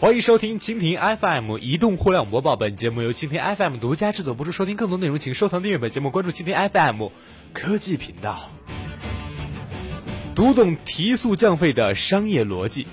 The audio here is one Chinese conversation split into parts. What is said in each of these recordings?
欢迎收听蜻蜓 FM 移动互联网播报，本节目由蜻蜓 FM 独家制作播出。收听更多内容，请收藏订阅本节目，关注蜻蜓 FM 科技频道，读懂提速降费的商业逻辑。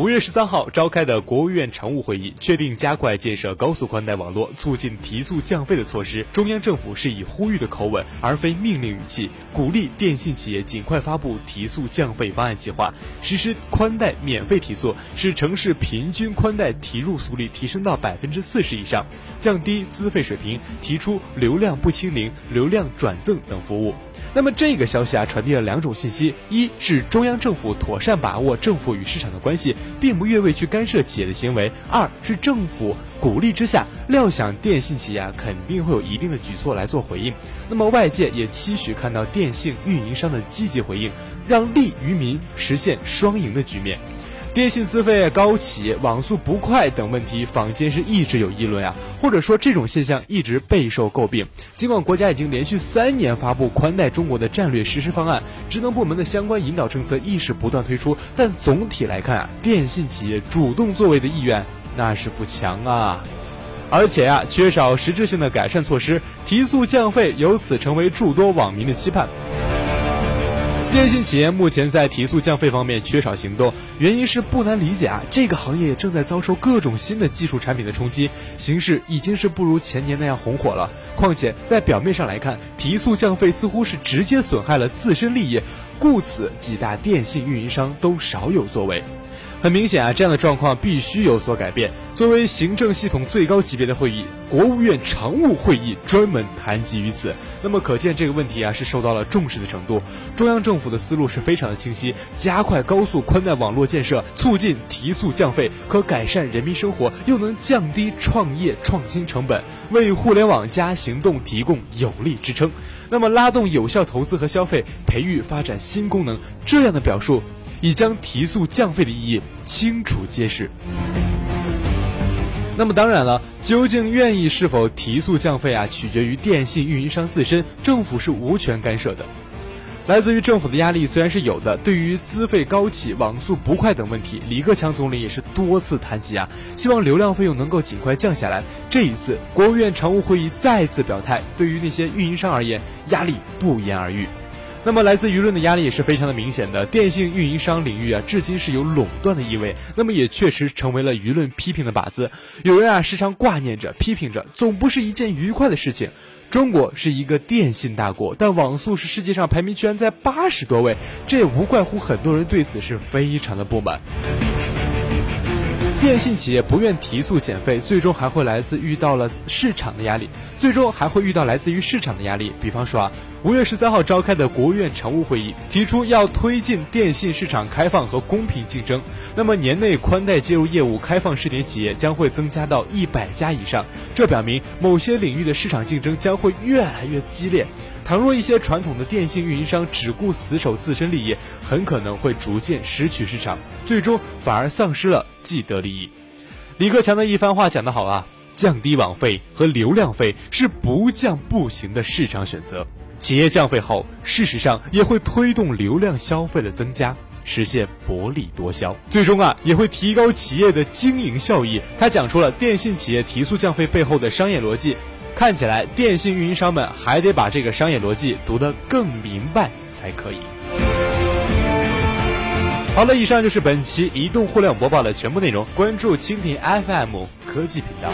五月十三号召开的国务院常务会议确定加快建设高速宽带网络、促进提速降费的措施。中央政府是以呼吁的口吻，而非命令语气，鼓励电信企业尽快发布提速降费方案计划，实施宽带免费提速，使城市平均宽带提入速率提升到百分之四十以上，降低资费水平，提出流量不清零、流量转赠等服务。那么这个消息啊，传递了两种信息：一是中央政府妥善把握政府与市场的关系。并不越位去干涉企业的行为。二是政府鼓励之下，料想电信企业肯定会有一定的举措来做回应。那么外界也期许看到电信运营商的积极回应，让利于民实现双赢的局面。电信资费高企、网速不快等问题，坊间是一直有议论啊，或者说这种现象一直备受诟病。尽管国家已经连续三年发布宽带中国的战略实施方案，职能部门的相关引导政策亦是不断推出，但总体来看啊，电信企业主动作为的意愿那是不强啊，而且啊，缺少实质性的改善措施，提速降费由此成为诸多网民的期盼。电信企业目前在提速降费方面缺少行动，原因是不难理解啊，这个行业正在遭受各种新的技术产品的冲击，形势已经是不如前年那样红火了。况且在表面上来看，提速降费似乎是直接损害了自身利益，故此几大电信运营商都少有作为。很明显啊，这样的状况必须有所改变。作为行政系统最高级别的会议，国务院常务会议专门谈及于此。那么可见这个问题啊是受到了重视的程度。中央政府的思路是非常的清晰，加快高速宽带网络建设，促进提速降费，可改善人民生活，又能降低创业创新成本，为互联网加行动提供有力支撑。那么拉动有效投资和消费，培育发展新功能，这样的表述。已将提速降费的意义清楚揭示。那么当然了，究竟愿意是否提速降费啊，取决于电信运营商自身，政府是无权干涉的。来自于政府的压力虽然是有的，对于资费高企、网速不快等问题，李克强总理也是多次谈及啊，希望流量费用能够尽快降下来。这一次，国务院常务会议再次表态，对于那些运营商而言，压力不言而喻。那么，来自舆论的压力也是非常的明显的。电信运营商领域啊，至今是有垄断的意味，那么也确实成为了舆论批评的靶子。有人啊，时常挂念着、批评着，总不是一件愉快的事情。中国是一个电信大国，但网速是世界上排名居然在八十多位，这也无怪乎很多人对此是非常的不满。电信企业不愿提速减费，最终还会来自遇到了市场的压力，最终还会遇到来自于市场的压力。比方说啊，五月十三号召开的国务院常务会议提出要推进电信市场开放和公平竞争，那么年内宽带接入业务开放试点企业将会增加到一百家以上，这表明某些领域的市场竞争将会越来越激烈。倘若一些传统的电信运营商只顾死守自身利益，很可能会逐渐失去市场，最终反而丧失了既得利益。李克强的一番话讲得好啊，降低网费和流量费是不降不行的市场选择。企业降费后，事实上也会推动流量消费的增加，实现薄利多销，最终啊也会提高企业的经营效益。他讲出了电信企业提速降费背后的商业逻辑。看起来，电信运营商们还得把这个商业逻辑读得更明白才可以。好了，以上就是本期移动互联网播报的全部内容。关注蜻蜓 FM 科技频道。